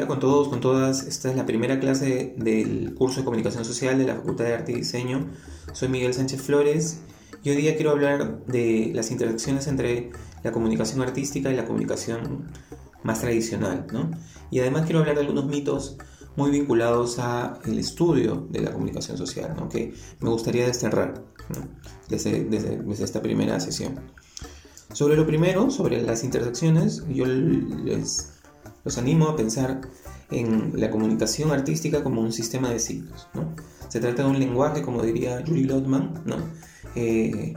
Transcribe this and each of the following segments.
Hola con todos, con todas. Esta es la primera clase del curso de Comunicación Social de la Facultad de Arte y Diseño. Soy Miguel Sánchez Flores y hoy día quiero hablar de las interacciones entre la comunicación artística y la comunicación más tradicional, ¿no? Y además quiero hablar de algunos mitos muy vinculados al estudio de la comunicación social, ¿no? que me gustaría desterrar desde, desde esta primera sesión. Sobre lo primero, sobre las intersecciones, yo les los animo a pensar en la comunicación artística como un sistema de signos. ¿no? Se trata de un lenguaje, como diría Yuri Lotman, ¿no? Eh,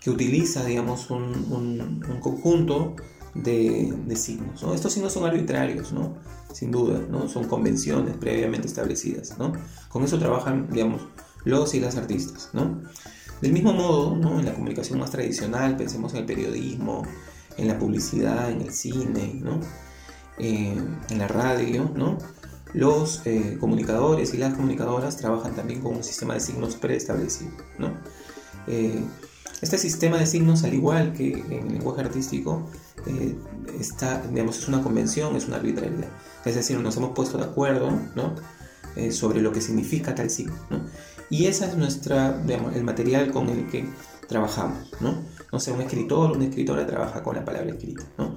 que utiliza digamos, un, un, conjunto de, de, signos. ¿no? Estos signos son arbitrarios, ¿no? sin duda, ¿no? son convenciones previamente establecidas. ¿no? Con eso trabajan digamos, los y las artistas. ¿no? Del mismo modo, ¿no? en la comunicación más tradicional, pensemos en el periodismo, en la publicidad, en el cine, ¿no? Eh, en la radio, ¿no? Los eh, comunicadores y las comunicadoras trabajan también con un sistema de signos preestablecido, ¿no? Eh, este sistema de signos, al igual que en el lenguaje artístico, está, digamos, es una convención, es una arbitrariedad. Es decir, nos hemos puesto de acuerdo ¿no? sobre lo que significa tal signo. ¿no? Y ese es nuestra, digamos, el material con el que trabajamos. ¿no? no sé, un escritor una escritora trabaja con la palabra escrita. ¿no?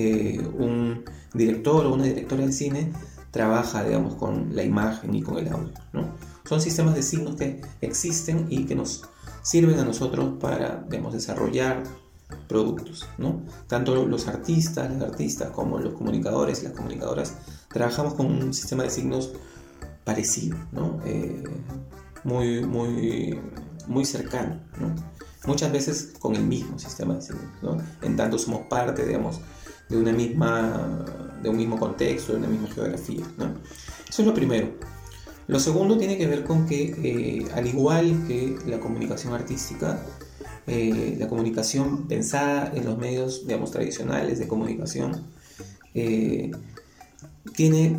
Eh, un director o una directora de cine trabaja, digamos, con la imagen y con el audio. ¿no? Son sistemas de signos que existen y que nos sirven a nosotros para, digamos, desarrollar productos. ¿no? Tanto los artistas, las artistas, como los comunicadores las comunicadoras trabajamos con un sistema de signos parecido, ¿no? Eh, muy, muy, muy cercano. ¿no? Muchas veces con el mismo sistema de signos. ¿no? En tanto somos parte, digamos, de, una misma, de un mismo contexto, de una misma geografía. ¿no? Eso es lo primero. Lo segundo tiene que ver con que, eh, al igual que la comunicación artística, eh, la comunicación pensada en los medios, digamos, tradicionales de comunicación, eh, tiene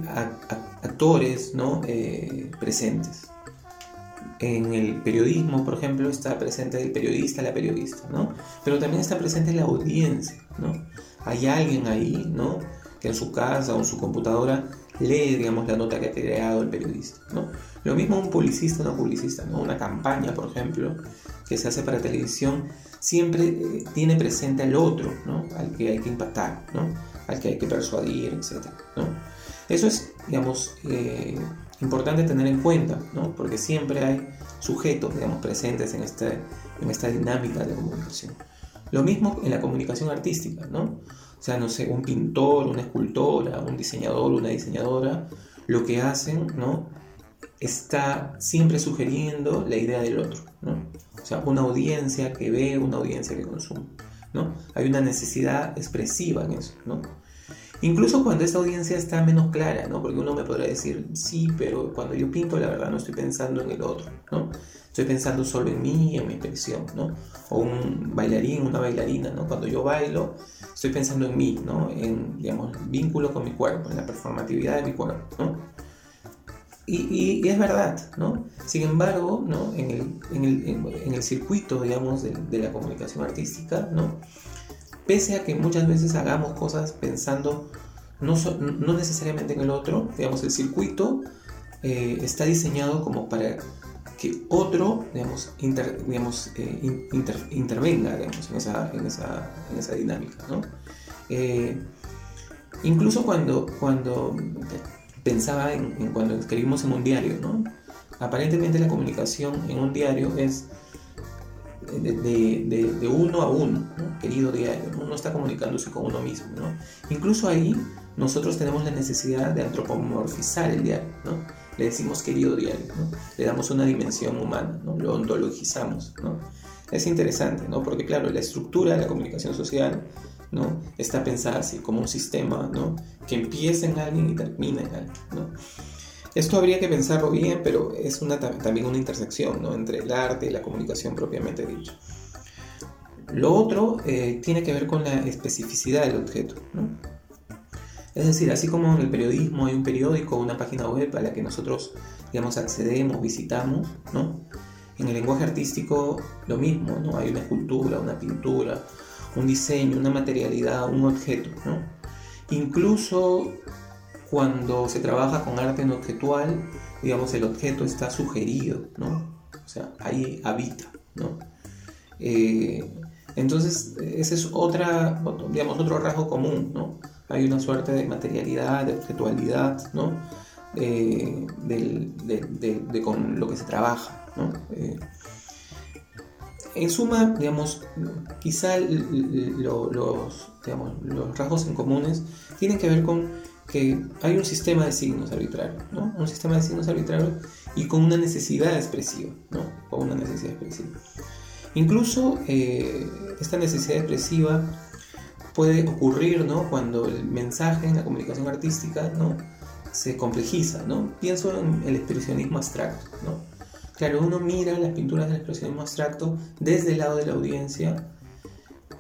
actores ¿no? presentes. En el periodismo, por ejemplo, está presente el periodista, la periodista, ¿no? Pero también está presente la audiencia, ¿no? Hay alguien ahí, ¿no? Que en su casa o en su computadora lee, digamos, la nota que ha creado el periodista, ¿no? Lo mismo un publicista una publicista, ¿no? Una campaña, por ejemplo, que se hace para televisión, siempre eh, tiene presente al otro, ¿no? Al que hay que impactar, ¿no? Al que hay que persuadir, etc. ¿no? Eso es, digamos, eh, importante tener en cuenta, ¿no? Porque siempre hay sujetos, digamos, presentes en, este, en esta dinámica de comunicación. Lo mismo en la comunicación artística, ¿no? O sea, no sé, un pintor, una escultora, un diseñador, una diseñadora, lo que hacen, ¿no? Está siempre sugiriendo la idea del otro, ¿no? O sea, una audiencia que ve, una audiencia que consume, ¿no? Hay una necesidad expresiva en eso, ¿no? Incluso cuando esa audiencia está menos clara, ¿no? Porque uno me podrá decir, sí, pero cuando yo pinto, la verdad no estoy pensando en el otro, ¿no? Estoy pensando solo en mí, en mi expresión, ¿no? O un bailarín, una bailarina, ¿no? Cuando yo bailo, estoy pensando en mí, ¿no? En, digamos, vínculo con mi cuerpo, en la performatividad de mi cuerpo, ¿no? Y, es verdad, ¿no? Sin embargo, ¿no? En el, en el, en el circuito, digamos, de, de la comunicación artística, ¿no? Pese a que muchas veces hagamos cosas pensando no, no necesariamente en el otro, digamos, el circuito eh, está diseñado como para que otro, digamos, digamos eh, intervenga digamos, en, esa, en, esa, en, esa, dinámica. ¿no? Eh, incluso cuando, cuando pensaba en, cuando escribimos en un diario, ¿no? aparentemente la comunicación en un diario es de, uno a uno, querido diario, uno está comunicándose con uno mismo. ¿no? Incluso ahí nosotros tenemos la necesidad de antropomorfizar el diario, ¿no? le decimos querido diario, ¿no? le damos una dimensión humana, ¿no? lo ontologizamos. ¿no? Es interesante, ¿no? porque claro, la estructura de la comunicación social ¿no? está pensada así como un sistema ¿no? que empieza en alguien y termina en alguien. ¿no? Esto habría que pensarlo bien, pero es una, también una intersección ¿no? entre el arte y la comunicación propiamente dicho. Lo otro eh, tiene que ver con la especificidad del objeto. ¿no? Es decir, así como en el periodismo hay un periódico una página web a la que nosotros digamos, accedemos, visitamos, ¿no? en el lenguaje artístico lo mismo, ¿no? hay una escultura, una pintura, un diseño, una materialidad, un objeto. ¿no? Incluso cuando se trabaja con arte no objetual, digamos, el objeto está sugerido, ¿no? O sea, ahí habita, ¿no? Eh, entonces, ese es otra, digamos, otro rasgo común, ¿no? Hay una suerte de materialidad, de objetualidad, ¿no? Eh, de, con lo que se trabaja, ¿no? Eh, en suma, digamos, quizá los, digamos, los rasgos en comunes tienen que ver con que hay un sistema de signos arbitrarios, ¿no? Un sistema de signos arbitrarios y con una necesidad expresiva, ¿no? Con una necesidad expresiva. Incluso eh, esta necesidad expresiva puede ocurrir, ¿no? Cuando el mensaje en la comunicación artística, ¿no? Se complejiza, ¿no? Pienso en el expresionismo abstracto, ¿no? Claro, uno mira las pinturas del expresionismo abstracto desde el lado de la audiencia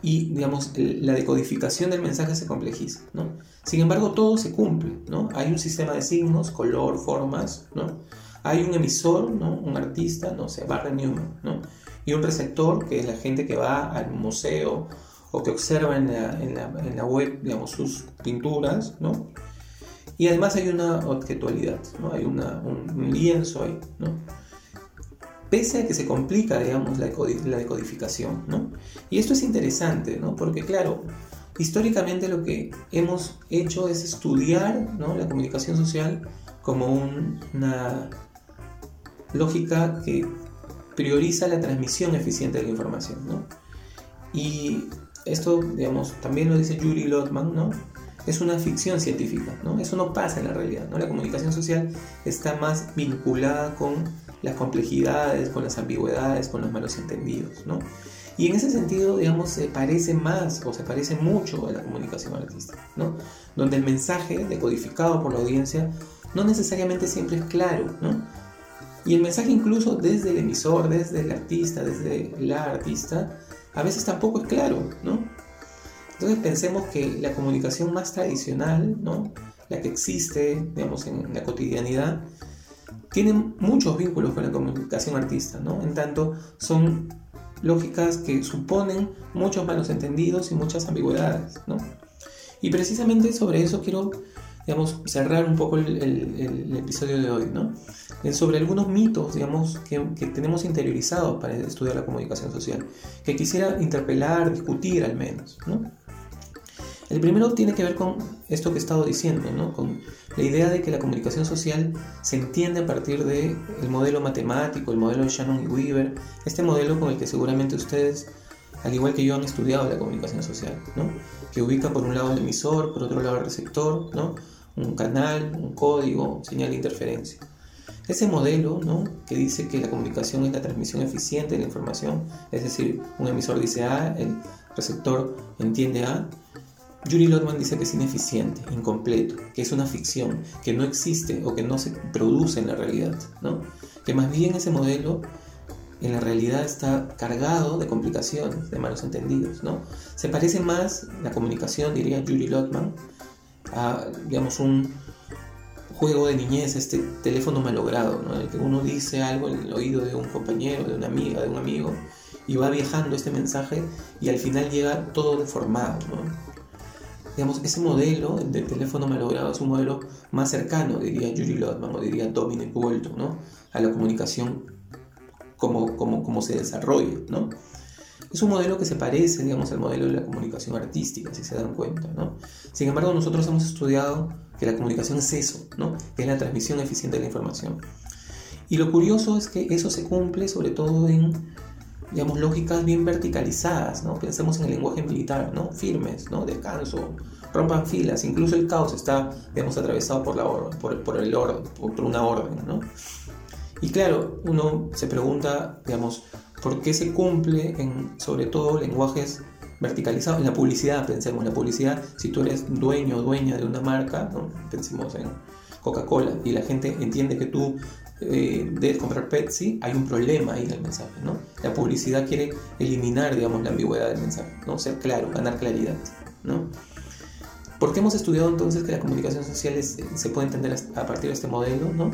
y, digamos, la decodificación del mensaje se complejiza, ¿no? Sin embargo, todo se cumple, ¿no? Hay un sistema de signos, color, formas, ¿no? Hay un emisor, ¿no? Un artista, no sé, Barry Newman, ¿no? Y un receptor, que es la gente que va al museo o que observa en la, web, digamos, sus pinturas, ¿no? Y además hay una objetualidad, ¿no? Hay una, un lienzo ahí, ¿no? pese a que se complica, digamos, la, decodificación, ¿no? Y esto es interesante, ¿no? Porque, claro, históricamente lo que hemos hecho es estudiar ¿no? la comunicación social como una lógica que prioriza la transmisión eficiente de la información, ¿no? Y esto, digamos, también lo dice Yuri Lotman, ¿no? Es una ficción científica, ¿no? Eso no pasa en la realidad, ¿no? La comunicación social está más vinculada con las complejidades, con las ambigüedades, con los malos entendidos, ¿no? Y en ese sentido, digamos, se parece más o se parece mucho a la comunicación artística, ¿no? Donde el mensaje decodificado por la audiencia no necesariamente siempre es claro, ¿no? Y el mensaje incluso desde el emisor, desde el artista, desde la artista, a veces tampoco es claro, ¿no? Entonces pensemos que la comunicación más tradicional, ¿no? La que existe, digamos, en la cotidianidad, tienen muchos vínculos con la comunicación artista, ¿no? En tanto, son lógicas que suponen muchos malos entendidos y muchas ambigüedades, ¿no? Y precisamente sobre eso quiero, digamos, cerrar un poco el, episodio de hoy, ¿no? Sobre algunos mitos, digamos, que, que, tenemos interiorizados para estudiar la comunicación social, que quisiera interpelar, discutir al menos, ¿no? El primero tiene que ver con esto que he estado diciendo, ¿no? con la idea de que la comunicación social se entiende a partir del el modelo matemático, el modelo de Shannon y Weaver, este modelo con el que seguramente ustedes, al igual que yo, han estudiado la comunicación social, ¿no? que ubica por un lado el emisor, por otro lado el receptor, ¿no? Un canal, un código, señal de interferencia. Ese modelo ¿no? que dice que la comunicación es la transmisión eficiente de la información, es decir, un emisor dice A, el receptor entiende A, Yuri Lotman dice que es ineficiente, incompleto, que es una ficción, que no existe o que no se produce en la realidad, ¿no? Que más bien ese modelo en la realidad está cargado de complicaciones, de malos entendidos, ¿no? Se parece más la comunicación, diría Yuri Lotman, a, digamos, un juego de niñez, este teléfono malogrado, ¿no? En el que uno dice algo en el oído de un compañero, de una amiga, de un amigo, y va viajando este mensaje y al final llega todo deformado, ¿no? Digamos, ese modelo de teléfono malogrado es un modelo más cercano, diría Yuri Lotman o diría Dominic Walton, ¿no? a la comunicación como, como, como se desarrolla. ¿no? Es un modelo que se parece, digamos, al modelo de la comunicación artística, si se dan cuenta. ¿no? Sin embargo, nosotros hemos estudiado que la comunicación es eso, ¿no? que es la transmisión eficiente de la información. Y lo curioso es que eso se cumple sobre todo en digamos, lógicas bien verticalizadas, ¿no? Pensemos en el lenguaje militar, ¿no? Firmes, ¿no? Descanso, rompan filas, incluso el caos está, digamos, atravesado por, la por, por, el orden, por una orden, ¿no? Y claro, uno se pregunta, digamos, ¿por qué se cumple en, sobre todo, lenguajes verticalizados? En la publicidad, pensemos, en la publicidad, si tú eres dueño o dueña de una marca, ¿no? pensemos en Coca-Cola, y la gente entiende que tú eh, de comprar Pepsi, hay un problema ahí en el mensaje, ¿no? La publicidad quiere eliminar, digamos, la ambigüedad del mensaje, ¿no? Ser claro, ganar claridad, ¿no? ¿Por qué hemos estudiado entonces que la comunicación social se puede entender a partir de este modelo, ¿no?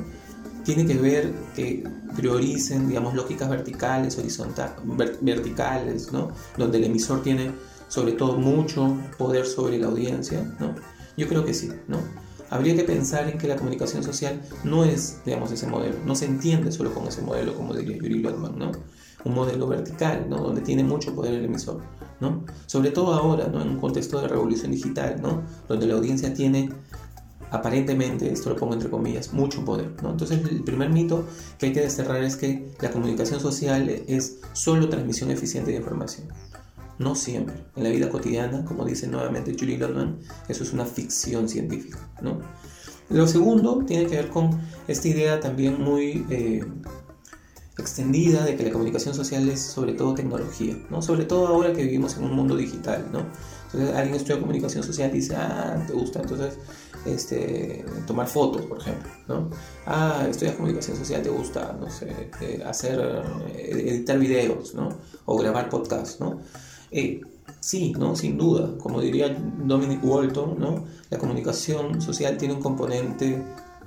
Tiene que ver que prioricen, digamos, lógicas verticales, horizontales, verticales, ¿no? Donde el emisor tiene sobre todo mucho poder sobre la audiencia, ¿no? Yo creo que sí, ¿no? habría que pensar en que la comunicación social no es, digamos, ese modelo, no se entiende solo con ese modelo, como diría Yuri Lotman, ¿no? Un modelo vertical, ¿no? Donde tiene mucho poder el emisor, ¿no? Sobre todo ahora, ¿no? En un contexto de revolución digital, ¿no? Donde la audiencia tiene aparentemente, esto lo pongo entre comillas, mucho poder. ¿no? Entonces el primer mito que hay que desterrar es que la comunicación social es solo transmisión eficiente de información. No siempre. En la vida cotidiana, como dice nuevamente Julie Lotman, eso es una ficción científica. ¿no? Lo segundo tiene que ver con esta idea también muy eh, extendida de que la comunicación social es sobre todo tecnología, ¿no? sobre todo ahora que vivimos en un mundo digital. ¿no? Entonces alguien estudia comunicación social y dice, ah, te gusta, entonces este, tomar fotos, por ejemplo, ¿no? Ah, estudias comunicación social, te gusta, no sé, eh, hacer, eh, editar videos, ¿no? O grabar podcasts, ¿no? Eh, sí, ¿no? Sin duda, como diría Dominic Walton, ¿no? La comunicación social tiene un componente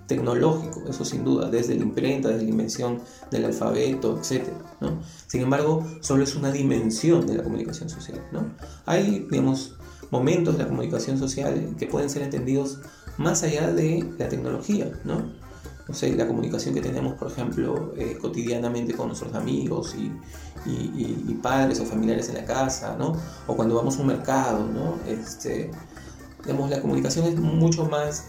tecnológico, eso sin duda, desde la imprenta, desde la invención del alfabeto, etc. ¿no? Sin embargo, solo es una dimensión de la comunicación social. ¿no? Hay, digamos, momentos de la comunicación social que pueden ser entendidos más allá de la tecnología, ¿no? No sé, la comunicación que tenemos, por ejemplo, eh, cotidianamente con nuestros amigos y, padres o familiares en la casa, ¿no? O cuando vamos a un mercado, ¿no? Este, digamos, la comunicación es mucho más,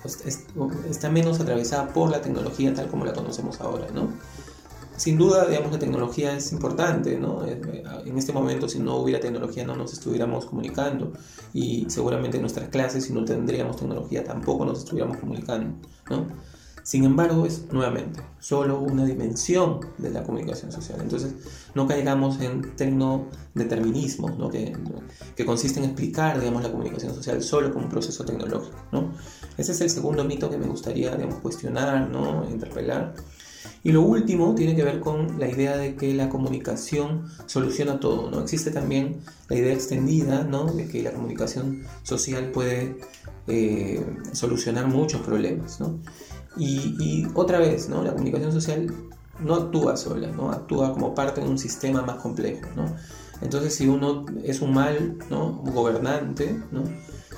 está menos atravesada por la tecnología tal como la conocemos ahora, ¿no? Sin duda, digamos, la tecnología es importante, ¿no? Eh, en este momento, si no hubiera tecnología, no nos estuviéramos comunicando y seguramente en nuestras clases, si no tendríamos tecnología, tampoco nos estuviéramos comunicando, ¿no? Sin embargo, es nuevamente solo una dimensión de la comunicación social. Entonces, no caigamos en tecnodeterminismos, ¿no? que, que consiste en explicar digamos, la comunicación social solo como un proceso tecnológico. ¿no? Ese es el segundo mito que me gustaría digamos, cuestionar, ¿no? interpelar. Y lo último tiene que ver con la idea de que la comunicación soluciona todo, ¿no? Existe también la idea extendida, ¿no? De que la comunicación social puede eh, solucionar muchos problemas, ¿no? Y, otra vez, ¿no? La comunicación social no actúa sola, ¿no? Actúa como parte de un sistema más complejo, ¿no? Entonces, si uno es un mal ¿no? gobernante, ¿no?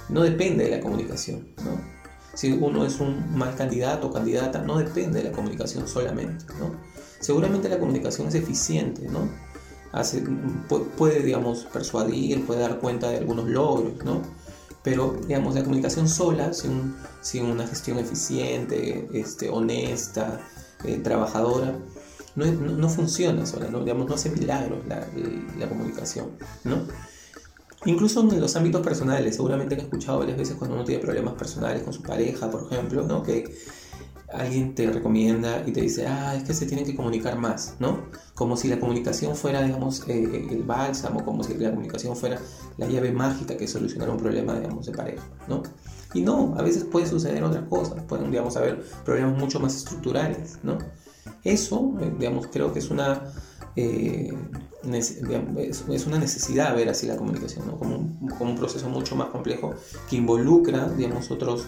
no depende de la comunicación, ¿no? Si uno es un mal candidato o candidata, no depende de la comunicación solamente, ¿no? Seguramente la comunicación es eficiente, ¿no? Hace, puede, digamos, persuadir, puede dar cuenta de algunos logros, ¿no? Pero, digamos, la comunicación sola, sin, sin una gestión eficiente, este, honesta, eh, trabajadora, no, no, funciona sola, ¿no? Digamos, no hace milagros la, la comunicación, ¿no? Incluso en los ámbitos personales, seguramente han escuchado varias veces cuando uno tiene problemas personales con su pareja, por ejemplo, ¿no? Que alguien te recomienda y te dice, ah, es que se tienen que comunicar más, ¿no? Como si la comunicación fuera, digamos, eh, el bálsamo, como si la comunicación fuera la llave mágica que solucionara un problema, digamos, de pareja, ¿no? Y no, a veces puede suceder otras cosas, pueden, digamos, haber problemas mucho más estructurales, ¿no? Eso, eh, digamos, creo que es una eh, es una necesidad ver así la comunicación, como, un, proceso mucho más complejo que involucra, digamos, otros,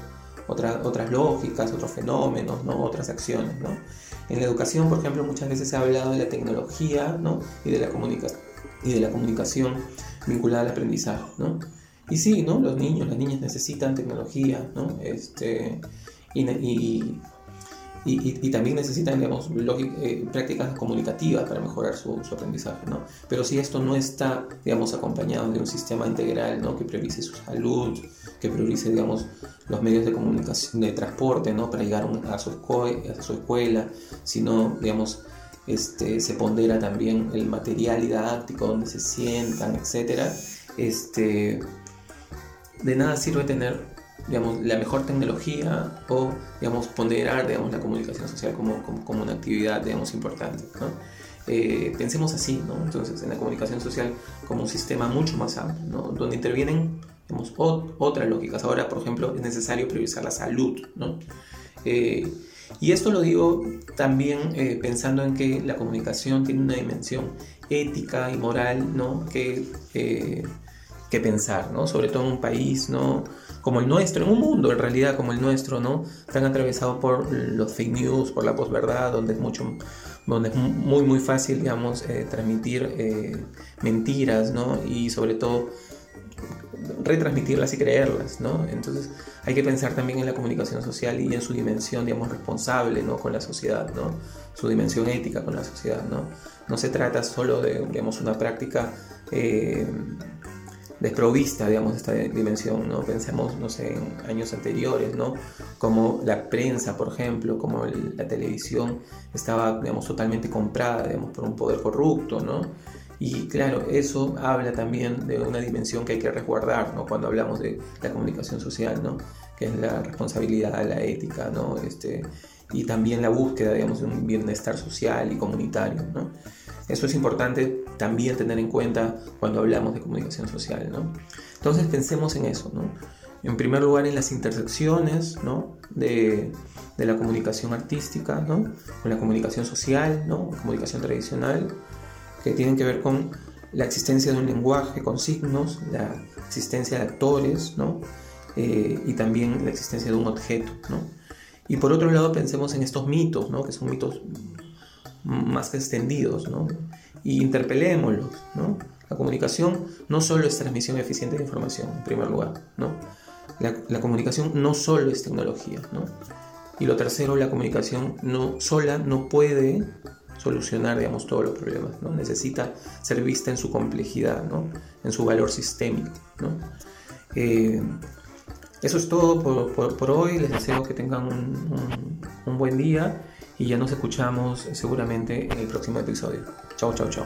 otras lógicas, otros fenómenos, ¿no? otras acciones. ¿no? En la educación, por ejemplo, muchas veces se ha hablado de la tecnología ¿no? y, de la y de la comunicación vinculada al aprendizaje. ¿no? Y sí, ¿no? los niños, las niñas necesitan tecnología, ¿no? este, y, también necesitan digamos, eh, prácticas comunicativas para mejorar su, aprendizaje. ¿no? Pero si esto no está digamos, acompañado de un sistema integral ¿no? que priorice su salud, que priorice digamos, los medios de comunicación, de transporte ¿no? para llegar a su, a su escuela, sino digamos, este, se pondera también el material didáctico donde se sientan, etc. Este, de nada sirve tener digamos, la mejor tecnología o, digamos, ponderar, digamos, la comunicación social como, como, una actividad, digamos, importante, ¿no? Eh, pensemos así, ¿no? Entonces, en la comunicación social como un sistema mucho más amplio, ¿no? Donde intervienen, digamos, otras lógicas. Ahora, por ejemplo, es necesario priorizar la salud, ¿no? Eh, y esto lo digo también eh, pensando en que la comunicación tiene una dimensión ética y moral, ¿no? Que, que pensar, ¿no? Sobre todo en un país, ¿no? Como el nuestro, en un mundo en realidad como el nuestro, ¿no? Tan atravesado por los fake news, por la posverdad, donde es mucho donde es muy muy fácil, digamos, eh, transmitir eh, mentiras, ¿no? Y sobre todo retransmitirlas y creerlas, ¿no? Entonces hay que pensar también en la comunicación social y en su dimensión, digamos, responsable, ¿no? Con la sociedad, ¿no? Su dimensión ética con la sociedad, ¿no? No se trata solo de, digamos, una práctica eh, desprovista, digamos, esta dimensión, ¿no? Pensemos, no sé, en años anteriores, ¿no? Como la prensa, por ejemplo, como la televisión estaba, digamos, totalmente comprada, digamos, por un poder corrupto, ¿no? Y claro, eso habla también de una dimensión que hay que resguardar, ¿no? Cuando hablamos de la comunicación social, ¿no? Que es la responsabilidad, la ética, ¿no? Este, y también la búsqueda, digamos, de un bienestar social y comunitario, ¿no? Eso es importante también tener en cuenta cuando hablamos de comunicación social, ¿no? Entonces pensemos en eso, ¿no? En primer lugar, en las intersecciones, ¿no? De, de la comunicación artística, ¿no? Con la comunicación social, ¿no? Comunicación tradicional, que tienen que ver con la existencia de un lenguaje con signos, la existencia de actores, ¿no? Eh, y también la existencia de un objeto, ¿no? Y por otro lado pensemos en estos mitos, ¿no? Que son mitos más que extendidos, ¿no? Y interpelémoslos, ¿no? La comunicación no solo es transmisión eficiente de información, en primer lugar, ¿no? La, la, comunicación no solo es tecnología, ¿no? Y lo tercero, la comunicación no, sola no puede solucionar, digamos, todos los problemas, ¿no? Necesita ser vista en su complejidad, ¿no? En su valor sistémico, ¿no? Eh, eso es todo por, por, hoy, les deseo que tengan un, un buen día y ya nos escuchamos seguramente en el próximo episodio. Chao, chao, chao.